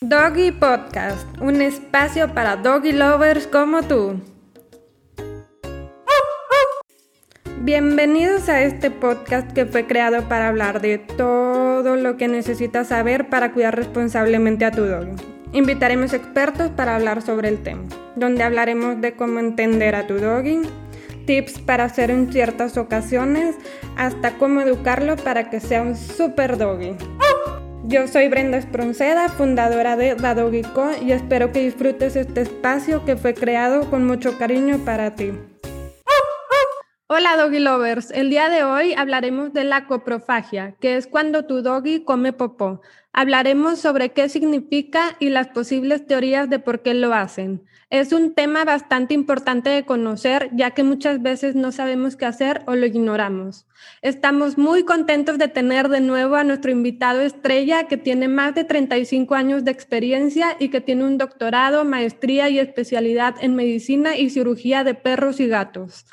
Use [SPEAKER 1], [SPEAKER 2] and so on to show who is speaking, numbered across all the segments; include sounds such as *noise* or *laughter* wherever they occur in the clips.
[SPEAKER 1] Doggy Podcast, un espacio para doggy lovers como tú. Bienvenidos a este podcast que fue creado para hablar de todo lo que necesitas saber para cuidar responsablemente a tu doggy. Invitaremos expertos para hablar sobre el tema, donde hablaremos de cómo entender a tu doggy, tips para hacer en ciertas ocasiones, hasta cómo educarlo para que sea un super doggy. Yo soy Brenda Espronceda, fundadora de Co y espero que disfrutes este espacio que fue creado con mucho cariño para ti. Hola Doggy Lovers, el día de hoy hablaremos de la coprofagia, que es cuando tu doggy come popó. Hablaremos sobre qué significa y las posibles teorías de por qué lo hacen. Es un tema bastante importante de conocer, ya que muchas veces no sabemos qué hacer o lo ignoramos. Estamos muy contentos de tener de nuevo a nuestro invitado estrella, que tiene más de 35 años de experiencia y que tiene un doctorado, maestría y especialidad en medicina y cirugía de perros y gatos.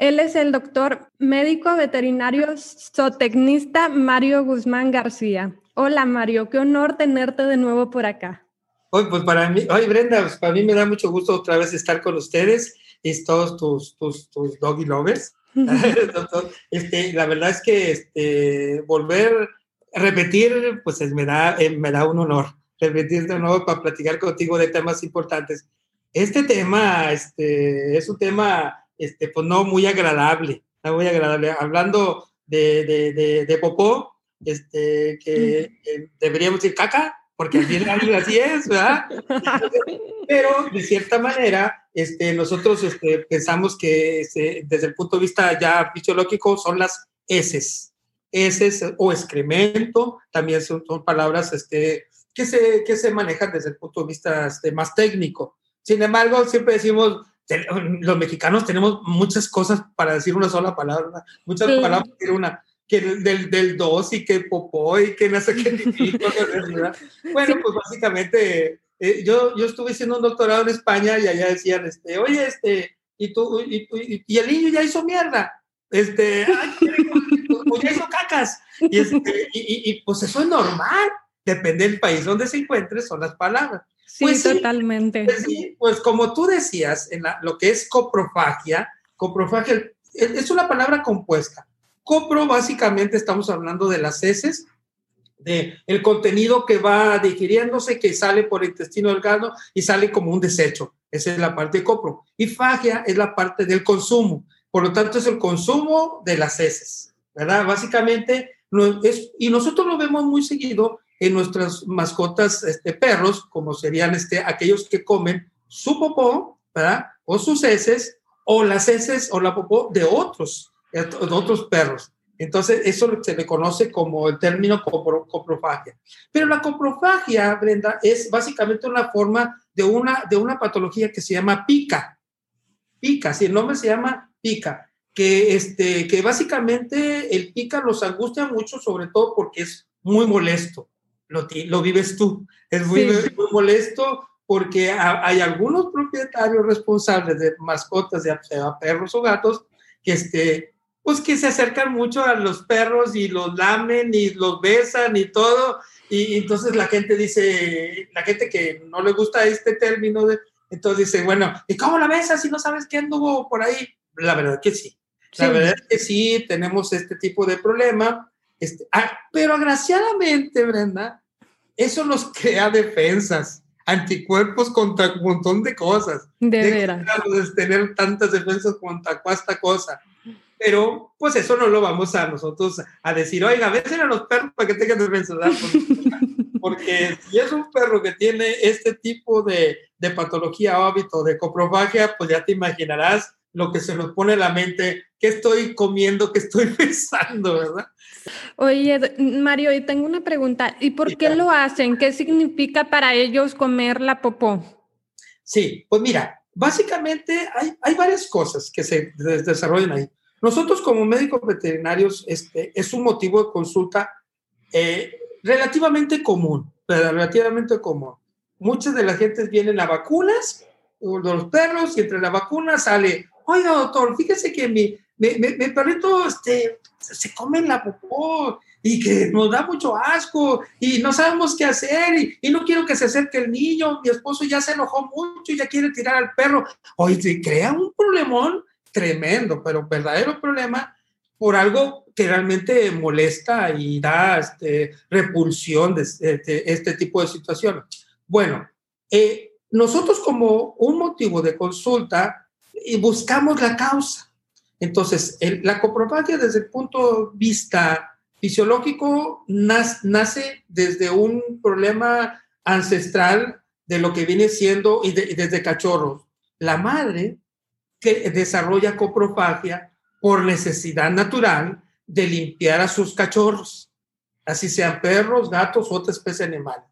[SPEAKER 1] Él es el doctor médico veterinario zootecnista Mario Guzmán García. Hola Mario, qué honor tenerte de nuevo por acá.
[SPEAKER 2] Hoy, pues para mí, hoy Brenda, pues para mí me da mucho gusto otra vez estar con ustedes y todos tus, tus, tus doggy lovers. *laughs* *laughs* este, la verdad es que este, volver a repetir, pues me, da, eh, me da un honor repetir de nuevo para platicar contigo de temas importantes. Este tema este, es un tema este, pues no muy agradable, no muy agradable. Hablando de, de, de, de popó, este, que deberíamos decir caca, porque al final así es, ¿verdad? *laughs* Pero de cierta manera, este, nosotros este, pensamos que este, desde el punto de vista ya fisiológico son las heces, heces o excremento, también son, son palabras este, que, se, que se manejan desde el punto de vista este, más técnico. Sin embargo, siempre decimos, los mexicanos tenemos muchas cosas para decir una sola palabra, muchas sí. palabras para una que del, del dos y que popó y que no sé qué. *laughs* bueno, pues básicamente eh, yo, yo estuve haciendo un doctorado en España y allá decían, este, oye, este, y tú, y, y, y el niño ya hizo mierda. Este, ay, pues ya hizo cacas. Y, este, y, y, pues eso es normal. Depende del país donde se encuentre, son las palabras.
[SPEAKER 1] Sí,
[SPEAKER 2] pues,
[SPEAKER 1] totalmente.
[SPEAKER 2] Pues, sí, pues como tú decías, en la, lo que es coprofagia, coprofagia es una palabra compuesta Copro, básicamente estamos hablando de las heces, de el contenido que va digiriéndose, que sale por el intestino delgado y sale como un desecho. Esa es la parte de copro. Y fagia es la parte del consumo. Por lo tanto, es el consumo de las heces, ¿verdad? Básicamente, no es, y nosotros lo vemos muy seguido en nuestras mascotas este, perros, como serían este, aquellos que comen su popó, ¿verdad? O sus heces, o las heces o la popó de otros de otros perros. Entonces, eso se le conoce como el término copro, coprofagia. Pero la coprofagia, Brenda, es básicamente una forma de una, de una patología que se llama pica. Pica, si el nombre se llama pica, que, este, que básicamente el pica los angustia mucho, sobre todo porque es muy molesto. Lo, lo vives tú. Es muy, sí. muy molesto porque hay algunos propietarios responsables de mascotas, de perros o gatos, que, este, pues que se acercan mucho a los perros y los lamen y los besan y todo. Y entonces la gente dice, la gente que no le gusta este término, de, entonces dice, bueno, ¿y cómo la besas si no sabes qué anduvo por ahí? La verdad que sí. La sí. verdad que sí, tenemos este tipo de problema. Este, ah, pero agraciadamente, Brenda, eso nos crea defensas, anticuerpos contra un montón de cosas.
[SPEAKER 1] De, de veras.
[SPEAKER 2] Tener tantas defensas contra esta cosa pero pues eso no lo vamos a nosotros a decir, oiga, besen a los perros para que tengan defensa, porque si es un perro que tiene este tipo de, de patología o hábito de coprofagia, pues ya te imaginarás lo que se nos pone en la mente, qué estoy comiendo, qué estoy *laughs* pensando, ¿verdad?
[SPEAKER 1] Oye, Mario, y tengo una pregunta, ¿y por qué lo hacen? ¿Qué significa para ellos comer la popó?
[SPEAKER 2] Sí, pues mira, básicamente hay, hay varias cosas que se desarrollan ahí. Nosotros como médicos veterinarios este, es un motivo de consulta eh, relativamente común, relativamente común. Muchas de las gentes vienen a vacunas de los perros y entre las vacunas sale, oiga doctor, fíjese que mi, mi, mi, mi perrito este, se come la popó y que nos da mucho asco y no sabemos qué hacer y, y, no quiero que se acerque el niño, mi esposo ya se enojó mucho y ya quiere tirar al perro. Oye, se crea un problemón tremendo, pero verdadero problema por algo que realmente molesta y da este, repulsión de este, este, tipo de situaciones. Bueno, eh, nosotros como un motivo de consulta y buscamos la causa. Entonces, la coprofagia desde el punto de vista fisiológico nace desde un problema ancestral de lo que viene siendo y, desde cachorros. La madre que desarrolla coprofagia por necesidad natural de limpiar a sus cachorros, así sean perros, gatos, otra especie animal.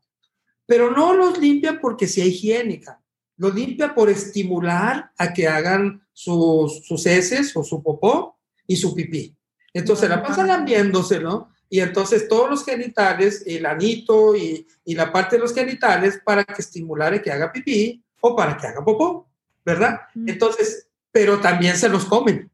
[SPEAKER 2] Pero no los limpia porque sea higiénica, lo limpia por estimular a que hagan sus, sus heces o su popó y su pipí. Entonces la pasan lambiéndose, ¿no? Y entonces todos los genitales, el anito y, y la parte de los genitales para que estimulare que haga pipí o para que haga popó, ¿verdad? Entonces, pero también se los comen.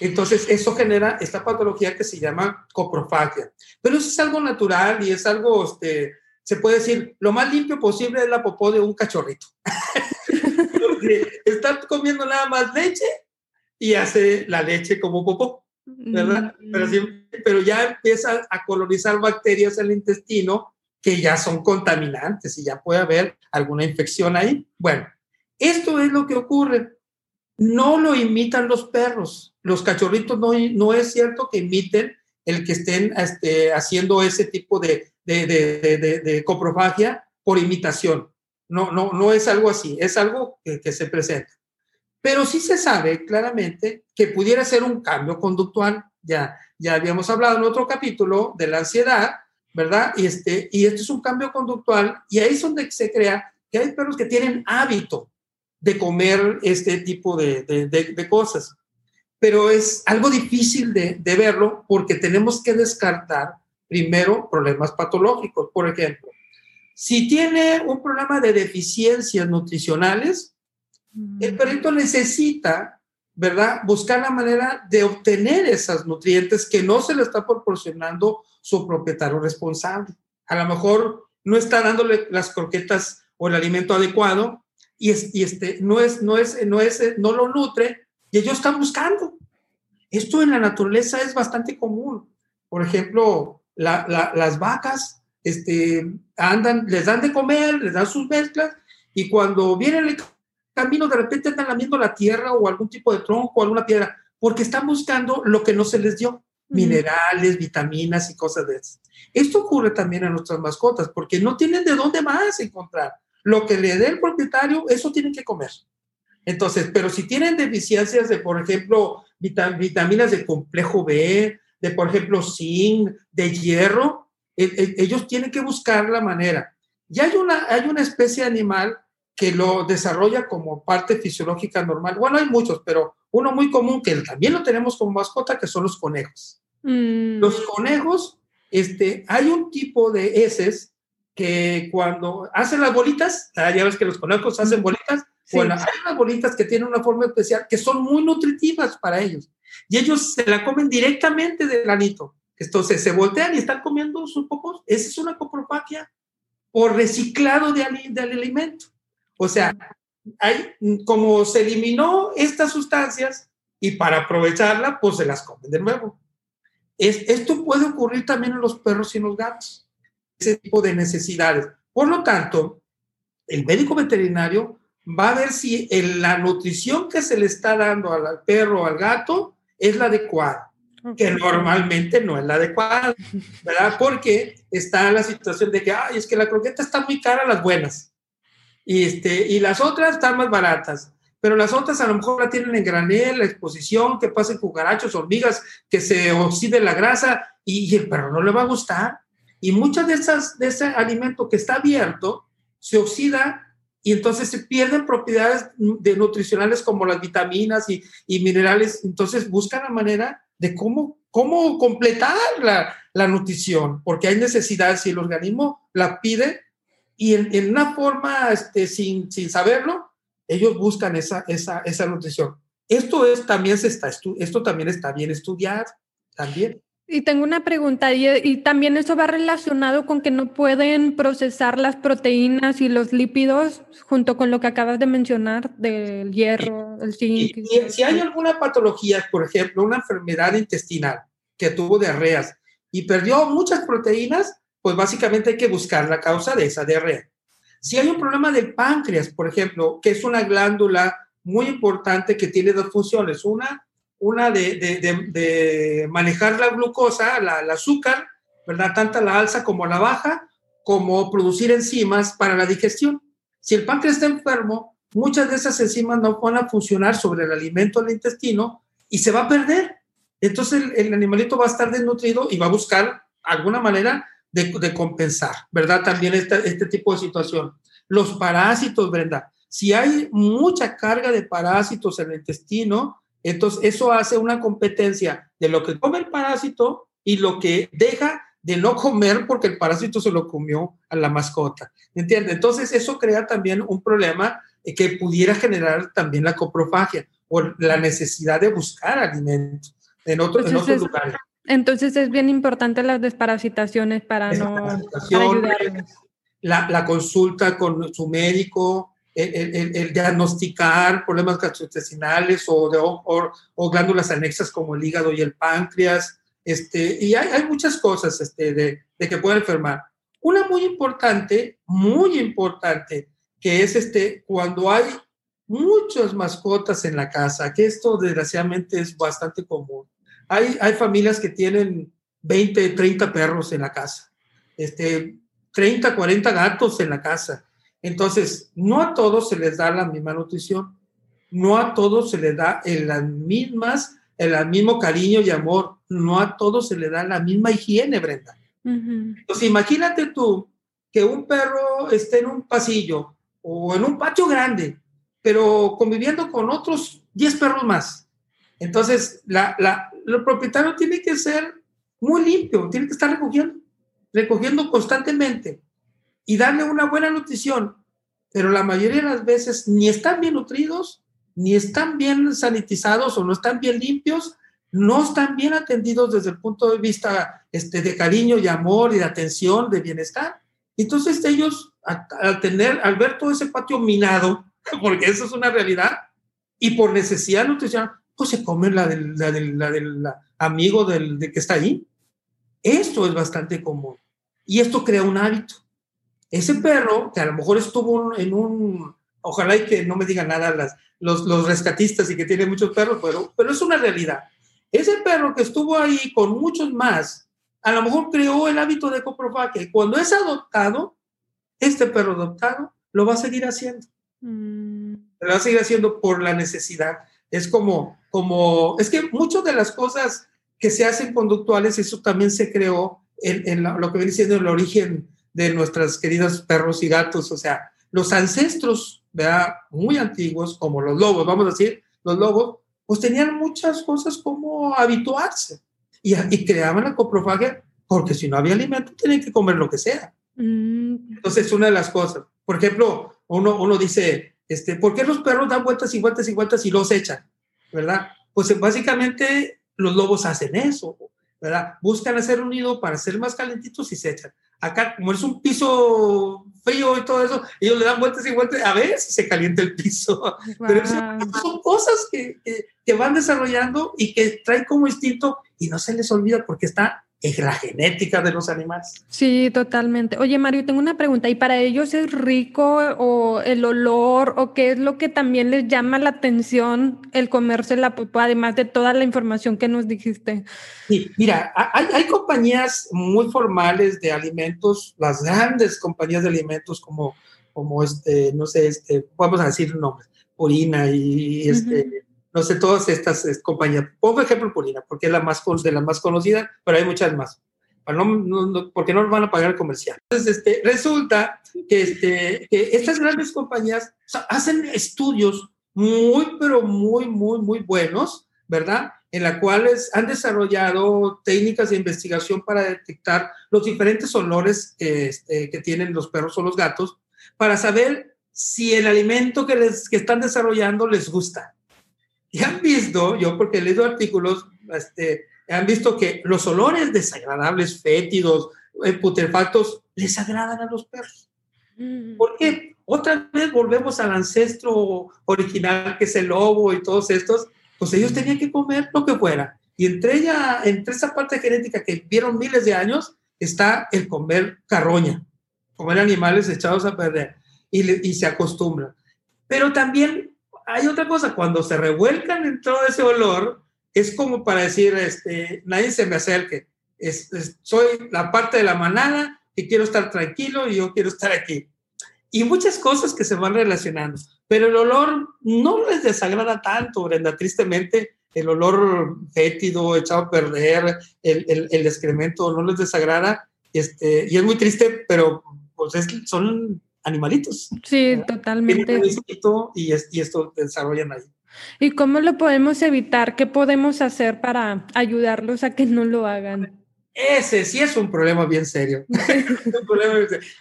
[SPEAKER 2] Entonces, eso genera esta patología que se llama coprofagia. Pero eso es algo natural y es algo, este, se puede decir, lo más limpio posible es la popó de un cachorrito. *laughs* está comiendo nada más leche y hace la leche como popó, ¿verdad? Mm. Pero, pero ya empieza a colonizar bacterias en el intestino que ya son contaminantes y ya puede haber alguna infección ahí. Bueno, esto es lo que ocurre. No lo imitan los perros. Los cachorritos no, no es cierto que imiten el que estén este, haciendo ese tipo de, de, de, de, coprofagia por imitación. No, no, no es algo así, es algo que, se presenta. Pero sí se sabe claramente que pudiera ser un cambio conductual. Ya, ya habíamos hablado en otro capítulo de la ansiedad, ¿verdad? Y este, y esto es un cambio conductual y ahí es donde se crea que hay perros que tienen hábito de comer este tipo de, de, de, cosas. Pero es algo difícil de, verlo porque tenemos que descartar primero problemas patológicos. Por ejemplo, si tiene un problema de deficiencias nutricionales, el perrito necesita, ¿verdad? Buscar la manera de obtener esas nutrientes que no se le está proporcionando su propietario responsable. A lo mejor no está dándole las croquetas o el alimento adecuado y, este, no, es, no, es, no, es, no lo nutre y ellos están buscando. Esto en la naturaleza es bastante común. Por ejemplo, las vacas este, andan, les dan de comer, les dan sus mezclas, y cuando vienen el camino, de repente andan lamiendo la tierra o algún tipo de tronco o alguna piedra, porque están buscando lo que no se les dio, minerales, vitaminas y cosas de eso. Esto ocurre también a nuestras mascotas, porque no tienen de dónde más encontrar. Lo que le dé el propietario, eso tienen que comer. Entonces, pero si tienen deficiencias de, por ejemplo, vitaminas de complejo B, de, por ejemplo, zinc, de hierro, ellos tienen que buscar la manera. Y hay una, hay una especie animal que lo desarrolla como parte fisiológica normal. Bueno, hay muchos, pero uno muy común que también lo tenemos como mascota, que son los conejos. Mm. Los conejos, este, hay un tipo de heces que cuando hacen las bolitas, ah, ya ves que los conejos hacen bolitas, bueno, hay unas bolitas que tienen una forma especial que son muy nutritivas para ellos. Y ellos se la comen directamente del granito. Entonces se voltean y están comiendo sus popos. Esa es una coprofagia por reciclado de, del alimento. O sea, hay, como se eliminó estas sustancias y para aprovecharla, pues se las comen de nuevo. Es, esto puede ocurrir también en los perros y en los gatos, ese tipo de necesidades. Por lo tanto, el médico veterinario va a ver si la nutrición que se le está dando al perro o al gato es la adecuada que normalmente no es la adecuada, *laughs* ¿verdad? Porque está la situación de que, ay, es que la croqueta está muy cara, las buenas, y, este, y las otras están más baratas, pero las otras a lo mejor la tienen en granel, la exposición, que pasen cucarachos, hormigas, que se oxide la grasa, y, el perro no le va a gustar. Y muchas de esas, de ese alimento que está abierto, se oxida y entonces se pierden propiedades de nutricionales como las vitaminas y, y minerales. Entonces buscan la manera de cómo, cómo completar la, la nutrición, porque hay necesidades y el organismo la pide y en, en una forma este, sin, sin saberlo, ellos buscan esa, esa, esa nutrición. Esto, es, también se está, esto también está bien estudiado, también.
[SPEAKER 1] Y tengo una pregunta, y, también eso va relacionado con que no pueden procesar las proteínas y los lípidos junto con lo que acabas de mencionar del hierro, el zinc.
[SPEAKER 2] si hay alguna patología, por ejemplo, una enfermedad intestinal que tuvo diarreas y perdió muchas proteínas, pues básicamente hay que buscar la causa de esa diarrea. Si hay un problema del páncreas, por ejemplo, que es una glándula muy importante que tiene dos funciones. Una, una de, manejar la glucosa, el azúcar, ¿verdad? Tanto la alza como la baja, como producir enzimas para la digestión. Si el páncreas está enfermo, muchas de esas enzimas no van a funcionar sobre el alimento del intestino y se va a perder. Entonces el, animalito va a estar desnutrido y va a buscar alguna manera de, compensar, ¿verdad? También este, este tipo de situación. Los parásitos, Brenda. Si hay mucha carga de parásitos en el intestino, entonces, eso hace una competencia de lo que come el parásito y lo que deja de no comer porque el parásito se lo comió a la mascota. ¿Entiendes? Entonces, eso crea también un problema que pudiera generar también la coprofagia o la necesidad de buscar alimentos en, otros lugares.
[SPEAKER 1] Entonces, es bien importante las desparasitaciones para no
[SPEAKER 2] La, la consulta con su médico, el, diagnosticar problemas gastrointestinales o, de, o, glándulas anexas como el hígado y el páncreas. Este, y hay, hay muchas cosas este, de, de, que pueden enfermar. Una muy importante, muy importante, que es este, cuando hay muchas mascotas en la casa, que esto desgraciadamente es bastante común. Hay, hay familias que tienen 20, 30 perros en la casa, este, 30, 40 gatos en la casa entonces, no a todos se les da la misma nutrición, no a todos se les da en las mismas, el mismo cariño y amor, no a todos se le da la misma higiene, Brenda. Entonces, imagínate tú que un perro esté en un pasillo o en un patio grande, pero conviviendo con otros 10 perros más. Entonces, la, la, el propietario tiene que ser muy limpio, tiene que estar recogiendo, recogiendo constantemente y darle una buena nutrición, pero la mayoría de las veces ni están bien nutridos, ni están bien sanitizados o no están bien limpios, no están bien atendidos desde el punto de vista este, de cariño y amor y de atención, de bienestar. Entonces ellos, al, tener, al ver todo ese patio minado, *laughs* porque eso es una realidad, y por necesidad nutricional, pues se comen la del, la del, la del amigo del, de que está ahí. Esto es bastante común. Y esto crea un hábito. Ese perro, que a lo mejor estuvo en un, ojalá y que no me digan nada las, los, los rescatistas y que tiene muchos perros, pero, pero es una realidad. Ese perro que estuvo ahí con muchos más, a lo mejor creó el hábito de coprofagia y cuando es adoptado, este perro adoptado lo va a seguir haciendo. Mm. Lo va a seguir haciendo por la necesidad. Es como, como, es que muchas de las cosas que se hacen conductuales, eso también se creó en, en lo que viene siendo el origen de nuestras queridas perros y gatos, o sea, los ancestros, ¿verdad? Muy antiguos, como los lobos, vamos a decir, los lobos, pues tenían muchas cosas como habituarse y, y creaban la coprofagia porque si no había alimento, tenían que comer lo que sea. Mm. Entonces, es una de las cosas. Por ejemplo, uno, uno dice, este, ¿por qué los perros dan vueltas y vueltas y vueltas y los echan? ¿Verdad? Pues básicamente los lobos hacen eso, ¿verdad? Buscan hacer un nido para ser más calentitos y se echan. Acá, como es un piso frío y todo eso, ellos le dan vueltas y vueltas, a ver si se calienta el piso. *laughs* Pero son cosas que, que, van desarrollando y que traen como instinto y no se les olvida porque está es la genética de los animales.
[SPEAKER 1] Sí, totalmente. Oye, Mario, tengo una pregunta. ¿Y para ellos es rico o el olor o qué es lo que también les llama la atención el comerse la pupa, además de toda la información que nos dijiste?
[SPEAKER 2] Sí, mira, hay, hay compañías muy formales de alimentos, las grandes compañías de alimentos como, como este, no sé, este, vamos a decir nombres, Purina y este no sé, todas estas compañías. Pongo ejemplo Purina, porque es la más de la más conocida, pero hay muchas más. No, porque no nos van a pagar el comercial. Entonces, este, resulta que, este, estas grandes compañías hacen estudios muy, pero muy, muy, muy buenos, ¿verdad? En las cuales han desarrollado técnicas de investigación para detectar los diferentes olores que, este, que tienen los perros o los gatos, para saber si el alimento que, les, que están desarrollando les gusta. Y han visto, yo porque he leído artículos este, han visto que los olores desagradables, fétidos, eh, putrefactos, les agradan a los perros. Mm. ¿Por qué? Otra vez volvemos al ancestro original que es el lobo y todos estos, pues ellos tenían que comer lo que fuera. Y entre ella, entre esa parte genética que vieron miles de años, está el comer carroña, comer animales echados a perder y, y se acostumbran. Pero también hay otra cosa, cuando se revuelcan en todo ese olor, es como para decir, este, nadie se me acerque, soy la parte de la manada y quiero estar tranquilo y yo quiero estar aquí. Y muchas cosas que se van relacionando, pero el olor no les desagrada tanto, Brenda, tristemente, el olor fétido, echado a perder, el, el, el excremento no les desagrada, este, y es muy triste, pero pues son animalitos.
[SPEAKER 1] Sí, totalmente.
[SPEAKER 2] Y, y esto desarrollan ahí.
[SPEAKER 1] ¿Y cómo lo podemos evitar? ¿Qué podemos hacer para ayudarlos a que no lo hagan?
[SPEAKER 2] Ese sí *laughs* es un problema bien serio.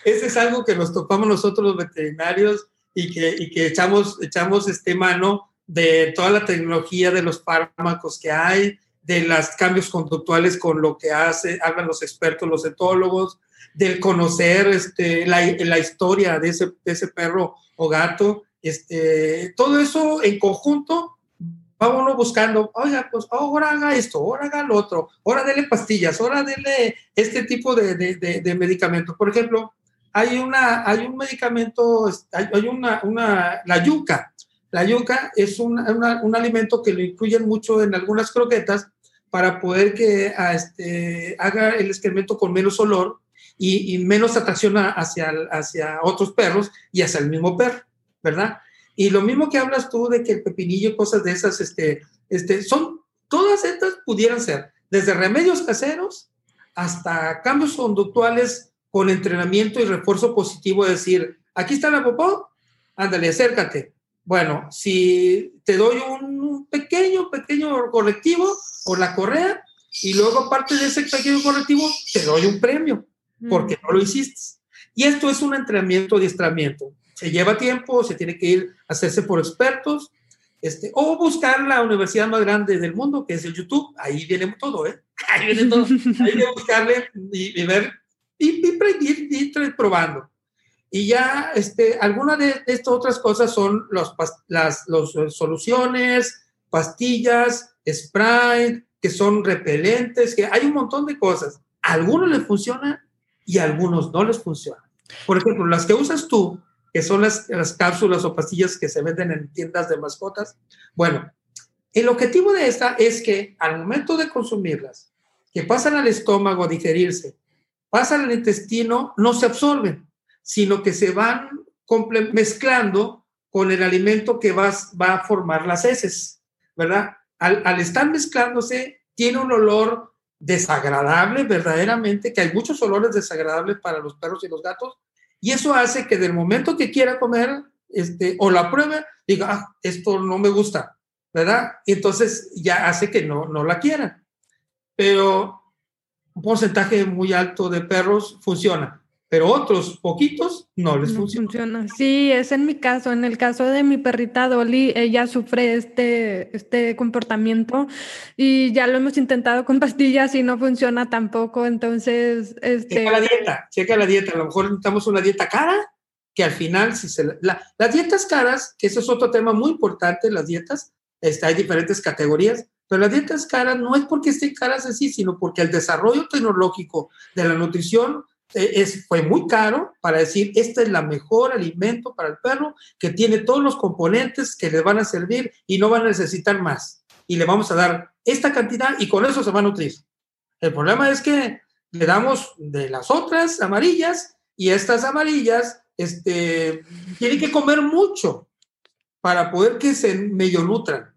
[SPEAKER 2] Ese es algo que nos topamos nosotros los veterinarios y que, y que echamos, echamos este mano de toda la tecnología, de los fármacos que hay, de los cambios conductuales con lo que hace, hablan los expertos, los etólogos, del conocer este, la, la historia de ese, de ese perro o gato este, todo eso en conjunto, vámonos buscando, oiga, pues ahora haga esto, ahora haga lo otro, ahora dele pastillas, ahora dele este tipo de, de, de, medicamentos. Por ejemplo, hay, una, hay un medicamento, hay, una, una, la yuca. La yuca es un, un alimento que lo incluyen mucho en algunas croquetas para poder que a este, haga el excremento con menos olor y, y menos atracción hacia, hacia otros perros y hacia el mismo perro. ¿verdad? Y lo mismo que hablas tú de que el pepinillo, cosas de esas, este, este, son, todas estas pudieran ser, desde remedios caseros hasta cambios conductuales con entrenamiento y refuerzo positivo, es decir, aquí está la popó, ándale, acércate. Bueno, si te doy un pequeño, pequeño correctivo o la correa, y luego aparte de ese pequeño correctivo, te doy un premio, porque no lo hiciste. Y esto es un entrenamiento, adiestramiento se lleva tiempo, se tiene que ir a hacerse por expertos, este, o buscar la universidad más grande del mundo, que es el YouTube, ahí viene todo, ¿eh? *laughs* Ahí viene todo, ahí viene buscarle y, ver, y, y, ir, probando. Y ya, este, algunas de, estas otras cosas son los, las los soluciones, pastillas, Sprite, que son repelentes, que hay un montón de cosas. A algunos les funciona y algunos no les funciona. Por ejemplo, las que usas tú, que son las, las cápsulas o pastillas que se venden en tiendas de mascotas. Bueno, el objetivo de esta es que al momento de consumirlas, que pasan al estómago a digerirse, pasan al intestino, no se absorben, sino que se van mezclando con el alimento que va, va a formar las heces, ¿verdad? Al estar mezclándose, tiene un olor desagradable, verdaderamente, que hay muchos olores desagradables para los perros y los gatos, y eso hace que del momento que quiera comer este, o la pruebe, diga, ah, esto no me gusta, ¿verdad? Y entonces ya hace que no, no la quieran. Pero un porcentaje muy alto de perros funciona pero otros poquitos no les funciona.
[SPEAKER 1] Sí, es en mi caso. En el caso de mi perrita Dolly, ella sufre este, este comportamiento y ya lo hemos intentado con *laughs* pastillas y no funciona tampoco. Entonces, este...
[SPEAKER 2] Checa la dieta, checa la dieta. A lo mejor necesitamos una dieta cara que al final, si se la, las dietas caras, que eso es otro tema muy importante, las dietas, este, hay diferentes categorías, pero las dietas caras no es porque estén caras así, sino porque el desarrollo tecnológico de la nutrición es, fue muy caro para decir, este es la mejor alimento para el perro, que tiene todos los componentes que le van a servir y no van a necesitar más. Y le vamos a dar esta cantidad y con eso se va a nutrir. El problema es que le damos de las otras amarillas y estas amarillas este, tienen que comer mucho para poder que se medio nutran.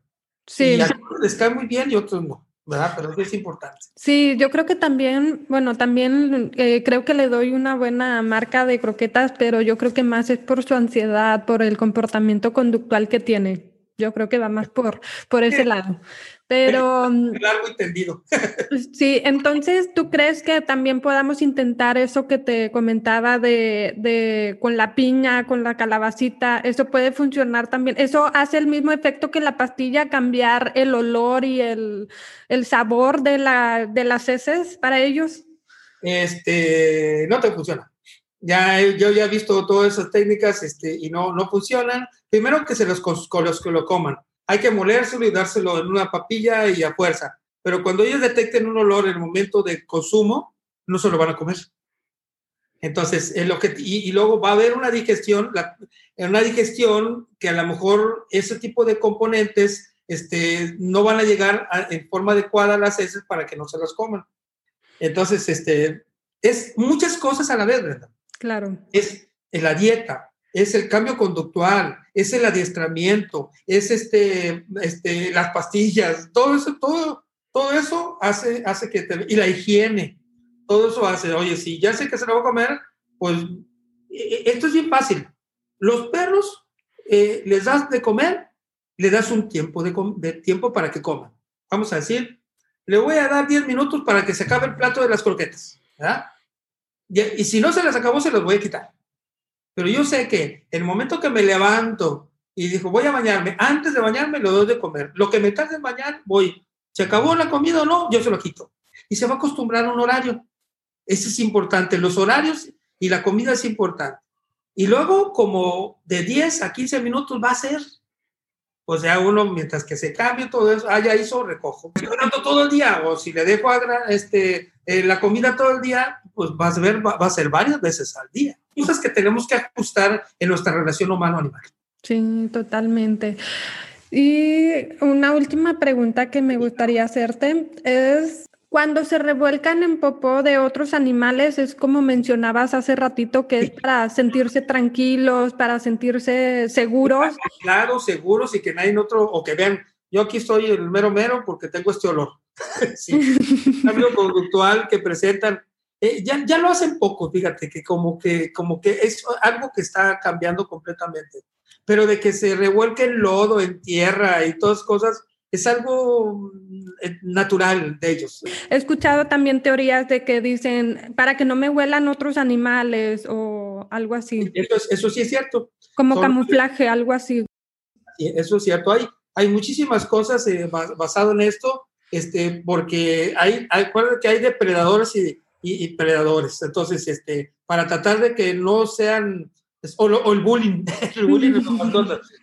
[SPEAKER 2] Sí. Y a les cae muy bien y otros no. Pero es importante.
[SPEAKER 1] Sí, yo creo que también, bueno, también eh, creo que le doy una buena marca de croquetas, pero yo creo que más es por su ansiedad, por el comportamiento conductual que tiene. Yo creo que va más por, por ese *laughs* lado. Pero...
[SPEAKER 2] Mm, largo y tendido. *laughs*
[SPEAKER 1] Sí, entonces, ¿tú crees que también podamos intentar eso que te comentaba de, de, con la piña, con la calabacita? ¿Eso puede funcionar también? ¿Eso hace el mismo efecto que la pastilla, cambiar el olor y el, el sabor de, la, de las heces para ellos?
[SPEAKER 2] Este, no te funciona. Ya, yo ya he visto todas esas técnicas este, y no, no funcionan. Primero que se los, los que lo coman hay que molérselo y dárselo en una papilla y a fuerza. Pero cuando ellos detecten un olor en el momento de consumo, no se lo van a comer. Entonces, es lo que, y, luego va a haber una digestión, la, una digestión que a lo mejor ese tipo de componentes este, no van a llegar en forma adecuada a las heces para que no se las coman. Entonces, este, es muchas cosas a la vez, ¿verdad?
[SPEAKER 1] Claro.
[SPEAKER 2] Es la dieta, es el cambio conductual, es el adiestramiento, es este, este, las pastillas, todo eso, todo, todo eso hace, hace que te, y la higiene, todo eso hace, oye, si ya sé que se lo voy a comer, pues e, e, esto es bien fácil. Los perros eh, les das de comer, le das un tiempo de, de, tiempo para que coman. Vamos a decir, le voy a dar 10 minutos para que se acabe el plato de las croquetas. ¿verdad? Y, si no se las acabó, se los voy a quitar. Pero yo sé que el momento que me levanto y digo, voy a bañarme, antes de bañarme lo doy de comer. Lo que me tarde en bañar, voy. ¿Se acabó la comida o no? Yo se lo quito. Y se va a acostumbrar a un horario. Ese es importante. Los horarios y la comida es importante. Y luego, como de 10 a 15 minutos va a ser. O sea, uno, mientras que se cambie todo eso, ah, ya hizo, recojo. todo el día, o si le dejo este, eh, la comida todo el día, pues vas a ver, va, a ser varias veces al día. Cosas que tenemos que ajustar en nuestra relación humano-animal.
[SPEAKER 1] Sí, totalmente. Y una última pregunta que me gustaría hacerte es, cuando se revuelcan en popó de otros animales, es como mencionabas hace ratito, que es para sentirse tranquilos, para sentirse seguros.
[SPEAKER 2] Claro, seguros y que nadie otro, o que vean, yo aquí estoy el mero mero porque tengo este olor. *laughs* sí, cambio conductual que presentan eh, ya, ya, lo hacen poco, fíjate, que como, que como que es algo que está cambiando completamente. Pero de que se revuelque el lodo, en tierra y todas cosas, es algo eh, natural de ellos.
[SPEAKER 1] He escuchado también teorías de que dicen, para que no me huelan otros animales o algo así.
[SPEAKER 2] Eso, eso sí es cierto.
[SPEAKER 1] Como camuflaje, algo así.
[SPEAKER 2] Eso es cierto. Hay, hay muchísimas cosas eh, basado en esto, este, porque hay, hay, que hay depredadores y y, predadores. Entonces, este, para tratar de que no sean, o, el bullying, *laughs* el bullying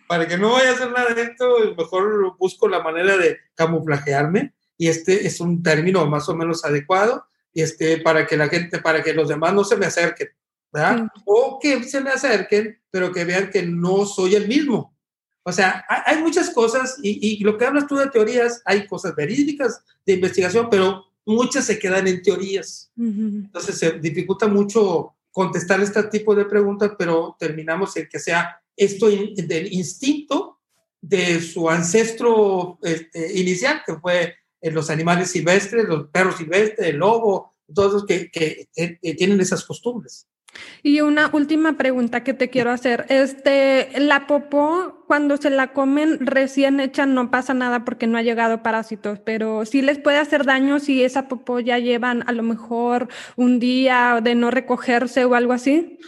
[SPEAKER 2] para que no vaya a hacer nada de esto, mejor busco la manera de camuflajearme y este es un término más o menos adecuado y este, para que la gente, para que los demás no se me acerquen, ¿verdad? O que se me acerquen, pero que vean que no soy el mismo. O sea, hay, muchas cosas y, y, lo que hablas tú de teorías, hay cosas verídicas de investigación, pero muchas se quedan en teorías. Entonces se dificulta mucho contestar este tipo de preguntas, pero terminamos en que sea esto del instinto de su ancestro este, inicial, que fue en los animales silvestres, los perros silvestres, el lobo, todos que, que, que tienen esas costumbres.
[SPEAKER 1] Y una última pregunta que te quiero hacer. Este, la popó, cuando se la comen recién hecha, no pasa nada porque no ha llegado parásitos, pero sí les puede hacer daño si esa popó ya llevan a lo mejor un día de no recogerse o algo así.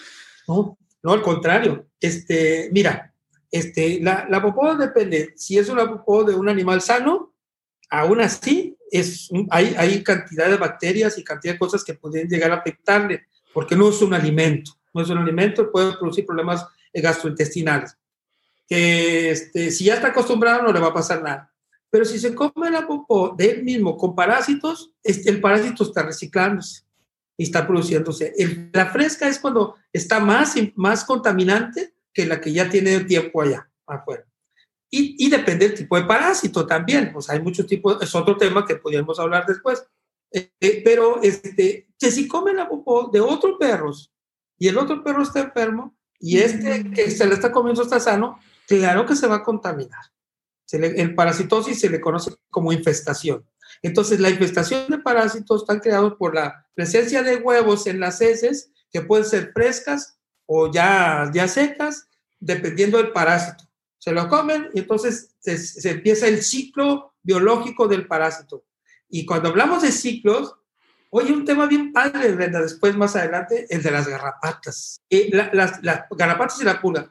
[SPEAKER 2] No, no, al contrario. Este, mira, este, la, la popó depende. Si es una popó de un animal sano, aún así es, hay, hay cantidad de bacterias y cantidad de cosas que pueden llegar a afectarle porque no es un alimento, no es un alimento, puede producir problemas gastrointestinales. Que este, si ya está acostumbrado no le va a pasar nada. Pero si se come la popó de él mismo con parásitos, este, el parásito está reciclándose y está produciéndose. la fresca es cuando está más, más contaminante que la que ya tiene tiempo allá afuera. Y, y, depende del tipo de parásito también. Pues hay muchos tipos, es otro tema que podríamos hablar después. Eh, pero este, que si come la popó de otros perros y el otro perro está enfermo y este que se le está comiendo está sano, claro que se va a contaminar. el parasitosis se le conoce como infestación. Entonces, la infestación de parásitos están creados por la presencia de huevos en las heces, que pueden ser frescas o ya, ya secas, dependiendo del parásito. se lo comen y entonces se, se empieza el ciclo biológico del parásito. Y cuando hablamos de ciclos, Oye, un tema bien padre, Brenda, después más adelante, el de las garrapatas. Eh, las, garrapatas y la pulga.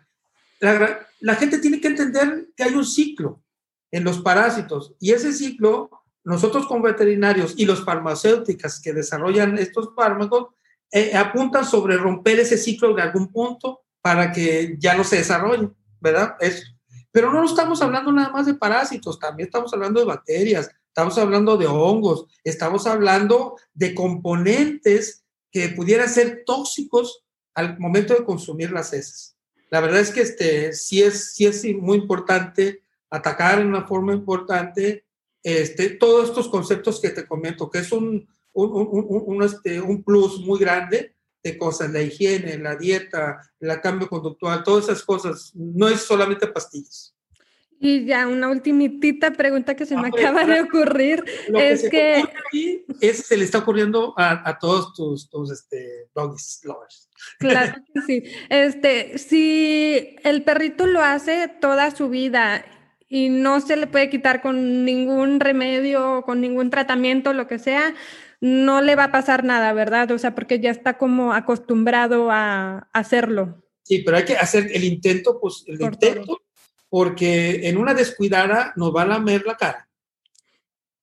[SPEAKER 2] La, la, gente tiene que entender que hay un ciclo en los parásitos y ese ciclo, nosotros como veterinarios y los farmacéuticas que desarrollan estos fármacos, eh, apuntan sobre romper ese ciclo en algún punto para que ya no se desarrolle, ¿verdad? Eso. Pero no estamos hablando nada más de parásitos, también estamos hablando de bacterias, estamos hablando de hongos, estamos hablando de componentes que pudieran ser tóxicos al momento de consumir las heces. La verdad es que este, sí, es, sí es muy importante atacar en una forma importante este, todos estos conceptos que te comento, que es un, un, un, este, un plus muy grande de cosas, la higiene, la dieta, el cambio conductual, todas esas cosas, no es solamente pastillas.
[SPEAKER 1] Y ya una ultimitita pregunta que se me acaba de ocurrir es que...
[SPEAKER 2] es, se le está ocurriendo a, a todos tus, tus este, doggies lovers.
[SPEAKER 1] Claro que sí. Este, si el perrito lo hace toda su vida y no se le puede quitar con ningún remedio, con ningún tratamiento, lo que sea, no le va a pasar nada, ¿verdad? O sea, porque ya está como acostumbrado a hacerlo.
[SPEAKER 2] Sí, pero hay que hacer el intento, pues el intento porque en una descuidada nos va a lamer la cara.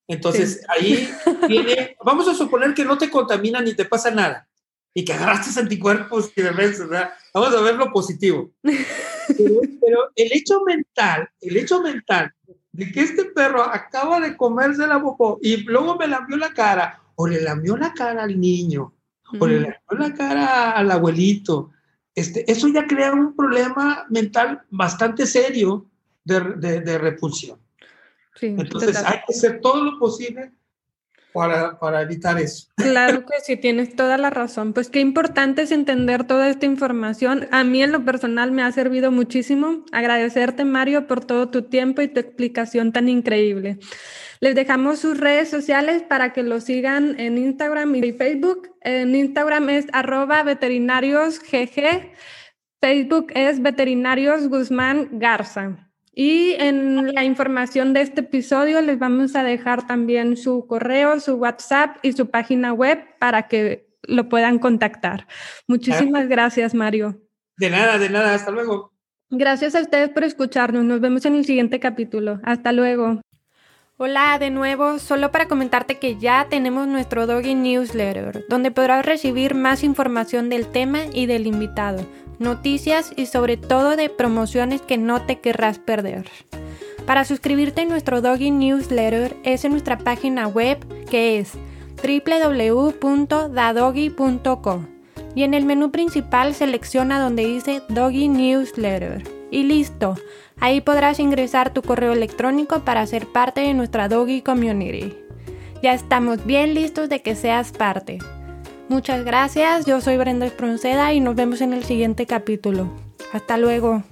[SPEAKER 2] Entonces, ahí *laughs* viene, vamos a suponer que no te contamina ni te pasa nada y que agarraste anticuerpos y demás, ¿verdad? Vamos a ver lo positivo. Pero, el hecho mental, el hecho mental de que este perro acaba de comerse la popó y luego me lamió la cara, o le lamió la cara al niño, o le lamió la cara al abuelito, este, eso ya crea un problema mental bastante serio de, repulsión. Entonces hay que hacer todo lo posible para, evitar eso.
[SPEAKER 1] Claro que sí, tienes toda la razón. Pues qué importante es entender toda esta información. A mí en lo personal me ha servido muchísimo. Agradecerte, Mario, por todo tu tiempo y tu explicación tan increíble. Les dejamos sus redes sociales para que lo sigan en Instagram y Facebook. En Instagram es arroba veterinariosgg. Facebook es veterinarios Guzmán Garza. Y en la información de este episodio les vamos a dejar también su correo, su WhatsApp y su página web para que lo puedan contactar. Muchísimas gracias, Mario.
[SPEAKER 2] De nada, de nada. Hasta luego.
[SPEAKER 1] Gracias a ustedes por escucharnos. Nos vemos en el siguiente capítulo. Hasta luego. Hola de nuevo, solo para comentarte que ya tenemos nuestro Doggy Newsletter, donde podrás recibir más información del tema y del invitado, noticias y sobre todo de promociones que no te querrás perder. Para suscribirte a nuestro Doggy Newsletter es en nuestra página web que es www.dadoggy.co y en el menú principal selecciona donde dice Doggy Newsletter y listo. Ahí podrás ingresar tu correo electrónico para ser parte de nuestra Doggy Community. Ya estamos bien listos de que seas parte. Muchas gracias, yo soy Brenda Espronceda y nos vemos en el siguiente capítulo. Hasta luego.